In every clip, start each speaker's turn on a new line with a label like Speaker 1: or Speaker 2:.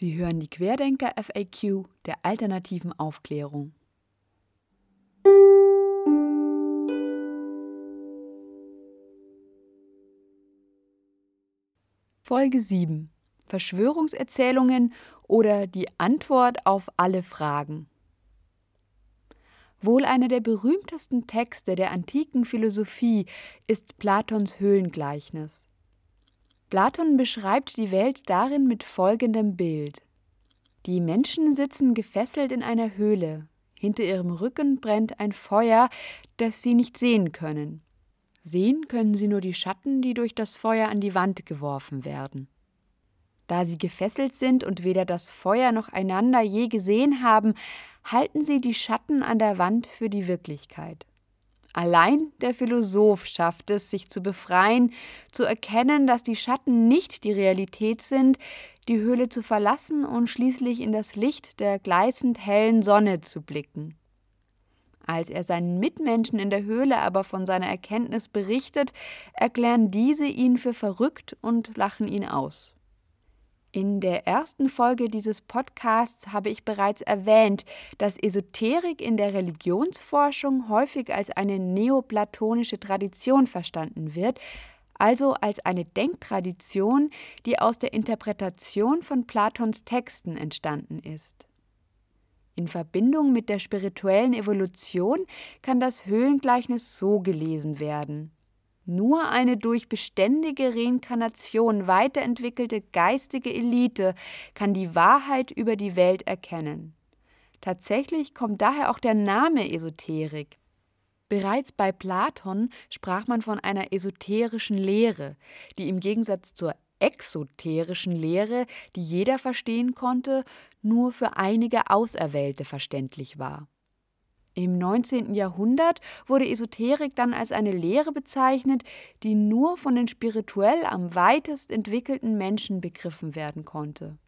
Speaker 1: Sie hören die Querdenker FAQ der alternativen Aufklärung. Folge 7 Verschwörungserzählungen oder die Antwort auf alle Fragen. Wohl einer der berühmtesten Texte der antiken Philosophie ist Platons Höhlengleichnis. Platon beschreibt die Welt darin mit folgendem Bild. Die Menschen sitzen gefesselt in einer Höhle. Hinter ihrem Rücken brennt ein Feuer, das sie nicht sehen können. Sehen können sie nur die Schatten, die durch das Feuer an die Wand geworfen werden. Da sie gefesselt sind und weder das Feuer noch einander je gesehen haben, halten sie die Schatten an der Wand für die Wirklichkeit. Allein der Philosoph schafft es, sich zu befreien, zu erkennen, dass die Schatten nicht die Realität sind, die Höhle zu verlassen und schließlich in das Licht der gleißend hellen Sonne zu blicken. Als er seinen Mitmenschen in der Höhle aber von seiner Erkenntnis berichtet, erklären diese ihn für verrückt und lachen ihn aus. In der ersten Folge dieses Podcasts habe ich bereits erwähnt, dass Esoterik in der Religionsforschung häufig als eine neoplatonische Tradition verstanden wird, also als eine Denktradition, die aus der Interpretation von Platons Texten entstanden ist. In Verbindung mit der spirituellen Evolution kann das Höhlengleichnis so gelesen werden. Nur eine durch beständige Reinkarnation weiterentwickelte geistige Elite kann die Wahrheit über die Welt erkennen. Tatsächlich kommt daher auch der Name Esoterik. Bereits bei Platon sprach man von einer esoterischen Lehre, die im Gegensatz zur exoterischen Lehre, die jeder verstehen konnte, nur für einige Auserwählte verständlich war. Im 19. Jahrhundert wurde Esoterik dann als eine Lehre bezeichnet, die nur von den spirituell am weitest entwickelten Menschen begriffen werden konnte.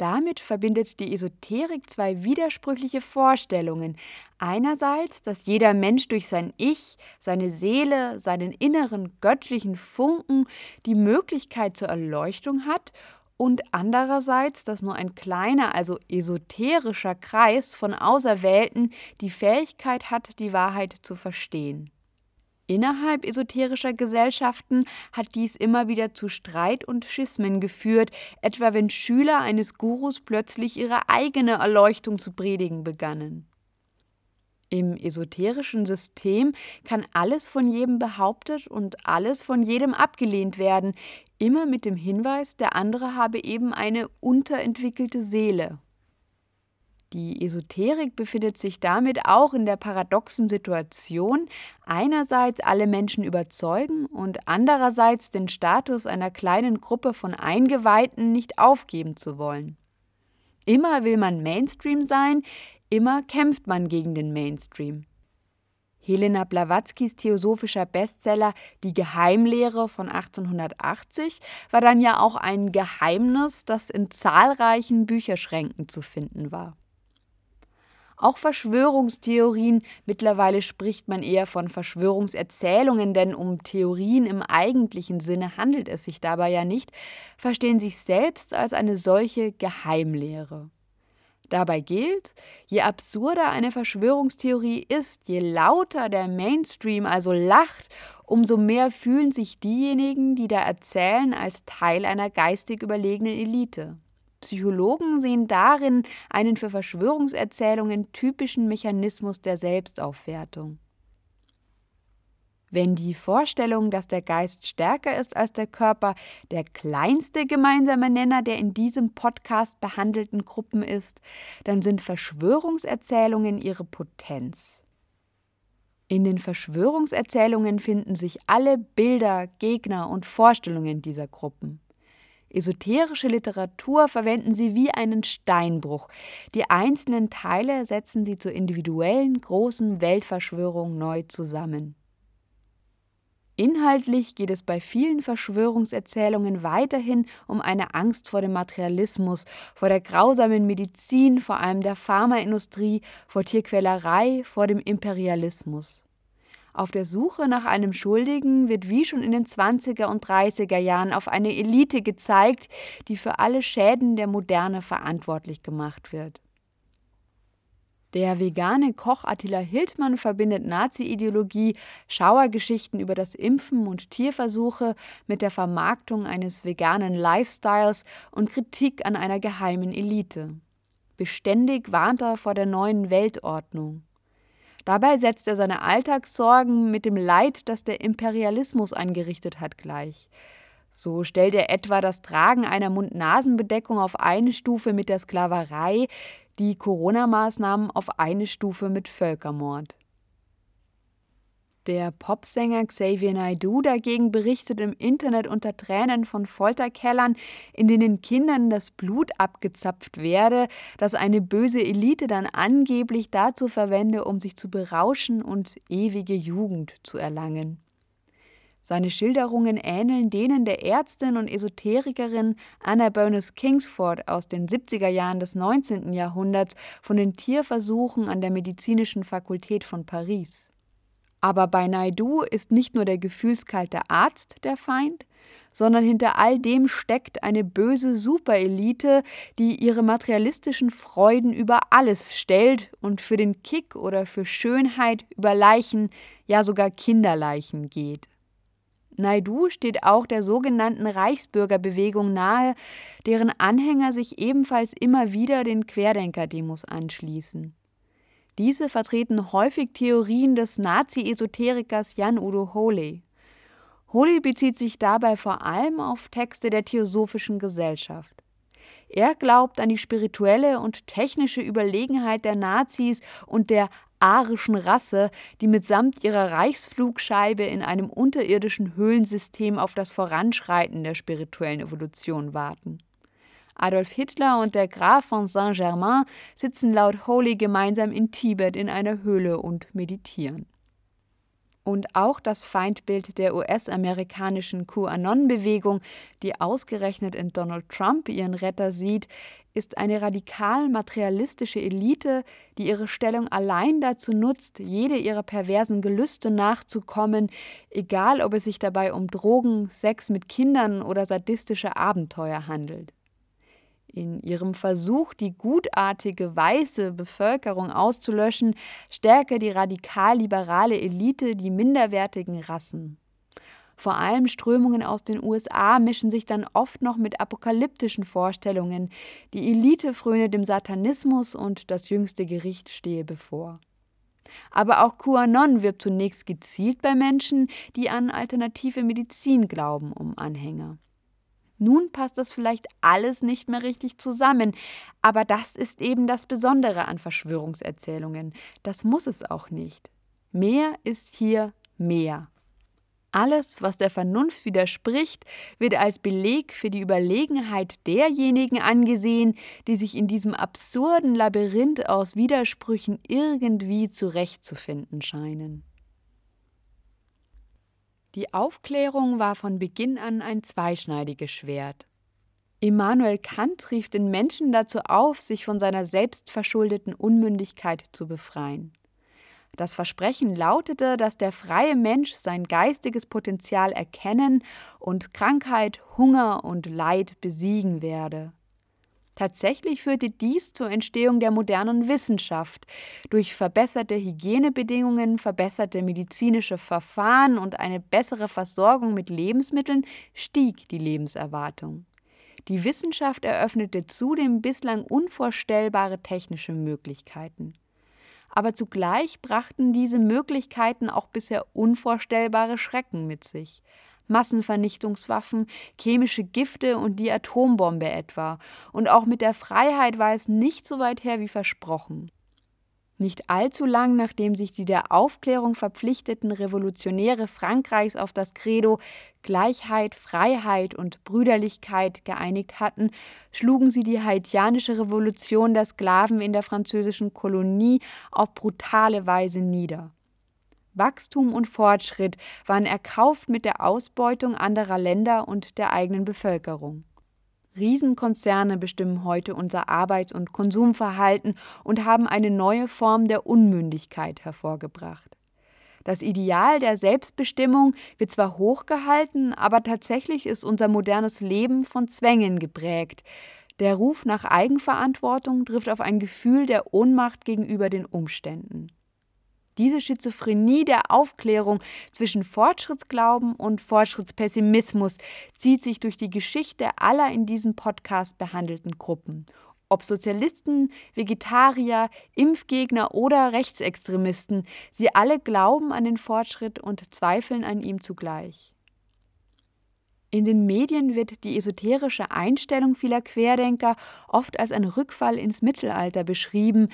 Speaker 1: Damit verbindet die Esoterik zwei widersprüchliche Vorstellungen. Einerseits, dass jeder Mensch durch sein Ich, seine Seele, seinen inneren göttlichen Funken die Möglichkeit zur Erleuchtung hat und andererseits, dass nur ein kleiner, also esoterischer Kreis von Auserwählten die Fähigkeit hat, die Wahrheit zu verstehen. Innerhalb esoterischer Gesellschaften hat dies immer wieder zu Streit und Schismen geführt, etwa wenn Schüler eines Gurus plötzlich ihre eigene Erleuchtung zu predigen begannen. Im esoterischen System kann alles von jedem behauptet und alles von jedem abgelehnt werden, immer mit dem Hinweis, der andere habe eben eine unterentwickelte Seele. Die Esoterik befindet sich damit auch in der paradoxen Situation, einerseits alle Menschen überzeugen und andererseits den Status einer kleinen Gruppe von Eingeweihten nicht aufgeben zu wollen. Immer will man Mainstream sein, immer kämpft man gegen den Mainstream. Helena Blawatzkis theosophischer Bestseller Die Geheimlehre von 1880 war dann ja auch ein Geheimnis, das in zahlreichen Bücherschränken zu finden war. Auch Verschwörungstheorien, mittlerweile spricht man eher von Verschwörungserzählungen, denn um Theorien im eigentlichen Sinne handelt es sich dabei ja nicht, verstehen sich selbst als eine solche Geheimlehre. Dabei gilt, je absurder eine Verschwörungstheorie ist, je lauter der Mainstream also lacht, umso mehr fühlen sich diejenigen, die da erzählen, als Teil einer geistig überlegenen Elite. Psychologen sehen darin einen für Verschwörungserzählungen typischen Mechanismus der Selbstaufwertung. Wenn die Vorstellung, dass der Geist stärker ist als der Körper, der kleinste gemeinsame Nenner der in diesem Podcast behandelten Gruppen ist, dann sind Verschwörungserzählungen ihre Potenz. In den Verschwörungserzählungen finden sich alle Bilder, Gegner und Vorstellungen dieser Gruppen. Esoterische Literatur verwenden sie wie einen Steinbruch. Die einzelnen Teile setzen sie zur individuellen großen Weltverschwörung neu zusammen. Inhaltlich geht es bei vielen Verschwörungserzählungen weiterhin um eine Angst vor dem Materialismus, vor der grausamen Medizin, vor allem der Pharmaindustrie, vor Tierquälerei, vor dem Imperialismus. Auf der Suche nach einem Schuldigen wird wie schon in den 20er und 30er Jahren auf eine Elite gezeigt, die für alle Schäden der Moderne verantwortlich gemacht wird. Der vegane Koch Attila Hildmann verbindet Nazi-Ideologie, Schauergeschichten über das Impfen und Tierversuche mit der Vermarktung eines veganen Lifestyles und Kritik an einer geheimen Elite. Beständig warnt er vor der neuen Weltordnung. Dabei setzt er seine Alltagssorgen mit dem Leid, das der Imperialismus angerichtet hat, gleich. So stellt er etwa das Tragen einer Mund-Nasen-Bedeckung auf eine Stufe mit der Sklaverei, die Corona-Maßnahmen auf eine Stufe mit Völkermord. Der Popsänger Xavier Naidoo dagegen berichtet im Internet unter Tränen von Folterkellern, in denen Kindern das Blut abgezapft werde, das eine böse Elite dann angeblich dazu verwende, um sich zu berauschen und ewige Jugend zu erlangen. Seine Schilderungen ähneln denen der Ärztin und Esoterikerin Anna Burness Kingsford aus den 70er Jahren des 19. Jahrhunderts von den Tierversuchen an der Medizinischen Fakultät von Paris. Aber bei Naidu ist nicht nur der gefühlskalte Arzt der Feind, sondern hinter all dem steckt eine böse Superelite, die ihre materialistischen Freuden über alles stellt und für den Kick oder für Schönheit über Leichen, ja sogar Kinderleichen geht. Naidu steht auch der sogenannten Reichsbürgerbewegung nahe, deren Anhänger sich ebenfalls immer wieder den Querdenker-Demos anschließen. Diese vertreten häufig Theorien des Nazi-Esoterikers Jan-Udo Holey. Holey bezieht sich dabei vor allem auf Texte der Theosophischen Gesellschaft. Er glaubt an die spirituelle und technische Überlegenheit der Nazis und der arischen Rasse, die mitsamt ihrer Reichsflugscheibe in einem unterirdischen Höhlensystem auf das Voranschreiten der spirituellen Evolution warten. Adolf Hitler und der Graf von Saint-Germain sitzen laut Holy gemeinsam in Tibet in einer Höhle und meditieren. Und auch das Feindbild der US-amerikanischen QAnon-Bewegung, die ausgerechnet in Donald Trump ihren Retter sieht, ist eine radikal materialistische Elite, die ihre Stellung allein dazu nutzt, jede ihrer perversen Gelüste nachzukommen, egal ob es sich dabei um Drogen, Sex mit Kindern oder sadistische Abenteuer handelt. In ihrem Versuch, die gutartige weiße Bevölkerung auszulöschen, stärke die radikal-liberale Elite die minderwertigen Rassen. Vor allem Strömungen aus den USA mischen sich dann oft noch mit apokalyptischen Vorstellungen. Die Elite fröne dem Satanismus und das jüngste Gericht stehe bevor. Aber auch QAnon wirbt zunächst gezielt bei Menschen, die an alternative Medizin glauben, um Anhänger. Nun passt das vielleicht alles nicht mehr richtig zusammen, aber das ist eben das Besondere an Verschwörungserzählungen. Das muss es auch nicht. Mehr ist hier mehr. Alles, was der Vernunft widerspricht, wird als Beleg für die Überlegenheit derjenigen angesehen, die sich in diesem absurden Labyrinth aus Widersprüchen irgendwie zurechtzufinden scheinen. Die Aufklärung war von Beginn an ein zweischneidiges Schwert. Immanuel Kant rief den Menschen dazu auf, sich von seiner selbstverschuldeten Unmündigkeit zu befreien. Das Versprechen lautete, dass der freie Mensch sein geistiges Potenzial erkennen und Krankheit, Hunger und Leid besiegen werde. Tatsächlich führte dies zur Entstehung der modernen Wissenschaft. Durch verbesserte Hygienebedingungen, verbesserte medizinische Verfahren und eine bessere Versorgung mit Lebensmitteln stieg die Lebenserwartung. Die Wissenschaft eröffnete zudem bislang unvorstellbare technische Möglichkeiten. Aber zugleich brachten diese Möglichkeiten auch bisher unvorstellbare Schrecken mit sich. Massenvernichtungswaffen, chemische Gifte und die Atombombe etwa. Und auch mit der Freiheit war es nicht so weit her wie versprochen. Nicht allzu lang nachdem sich die der Aufklärung verpflichteten Revolutionäre Frankreichs auf das Credo Gleichheit, Freiheit und Brüderlichkeit geeinigt hatten, schlugen sie die haitianische Revolution der Sklaven in der französischen Kolonie auf brutale Weise nieder. Wachstum und Fortschritt waren erkauft mit der Ausbeutung anderer Länder und der eigenen Bevölkerung. Riesenkonzerne bestimmen heute unser Arbeits- und Konsumverhalten und haben eine neue Form der Unmündigkeit hervorgebracht. Das Ideal der Selbstbestimmung wird zwar hochgehalten, aber tatsächlich ist unser modernes Leben von Zwängen geprägt. Der Ruf nach Eigenverantwortung trifft auf ein Gefühl der Ohnmacht gegenüber den Umständen. Diese Schizophrenie der Aufklärung zwischen Fortschrittsglauben und Fortschrittspessimismus zieht sich durch die Geschichte aller in diesem Podcast behandelten Gruppen ob Sozialisten, Vegetarier, Impfgegner oder Rechtsextremisten, sie alle glauben an den Fortschritt und zweifeln an ihm zugleich. In den Medien wird die esoterische Einstellung vieler Querdenker oft als ein Rückfall ins Mittelalter beschrieben,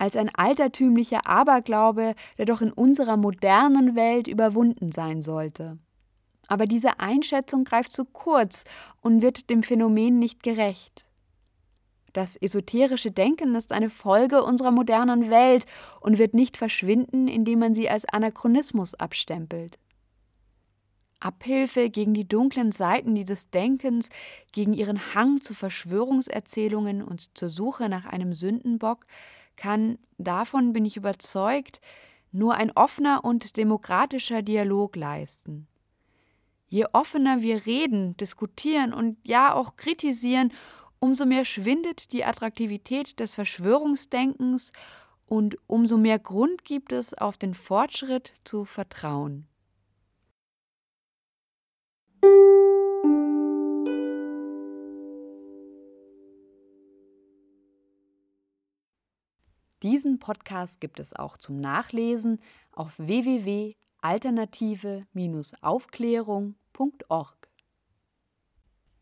Speaker 1: als ein altertümlicher Aberglaube, der doch in unserer modernen Welt überwunden sein sollte. Aber diese Einschätzung greift zu kurz und wird dem Phänomen nicht gerecht. Das esoterische Denken ist eine Folge unserer modernen Welt und wird nicht verschwinden, indem man sie als Anachronismus abstempelt. Abhilfe gegen die dunklen Seiten dieses Denkens, gegen ihren Hang zu Verschwörungserzählungen und zur Suche nach einem Sündenbock, kann, davon bin ich überzeugt, nur ein offener und demokratischer Dialog leisten. Je offener wir reden, diskutieren und ja auch kritisieren, umso mehr schwindet die Attraktivität des Verschwörungsdenkens und umso mehr Grund gibt es, auf den Fortschritt zu vertrauen. Diesen Podcast gibt es auch zum Nachlesen auf www.alternative-aufklärung.org.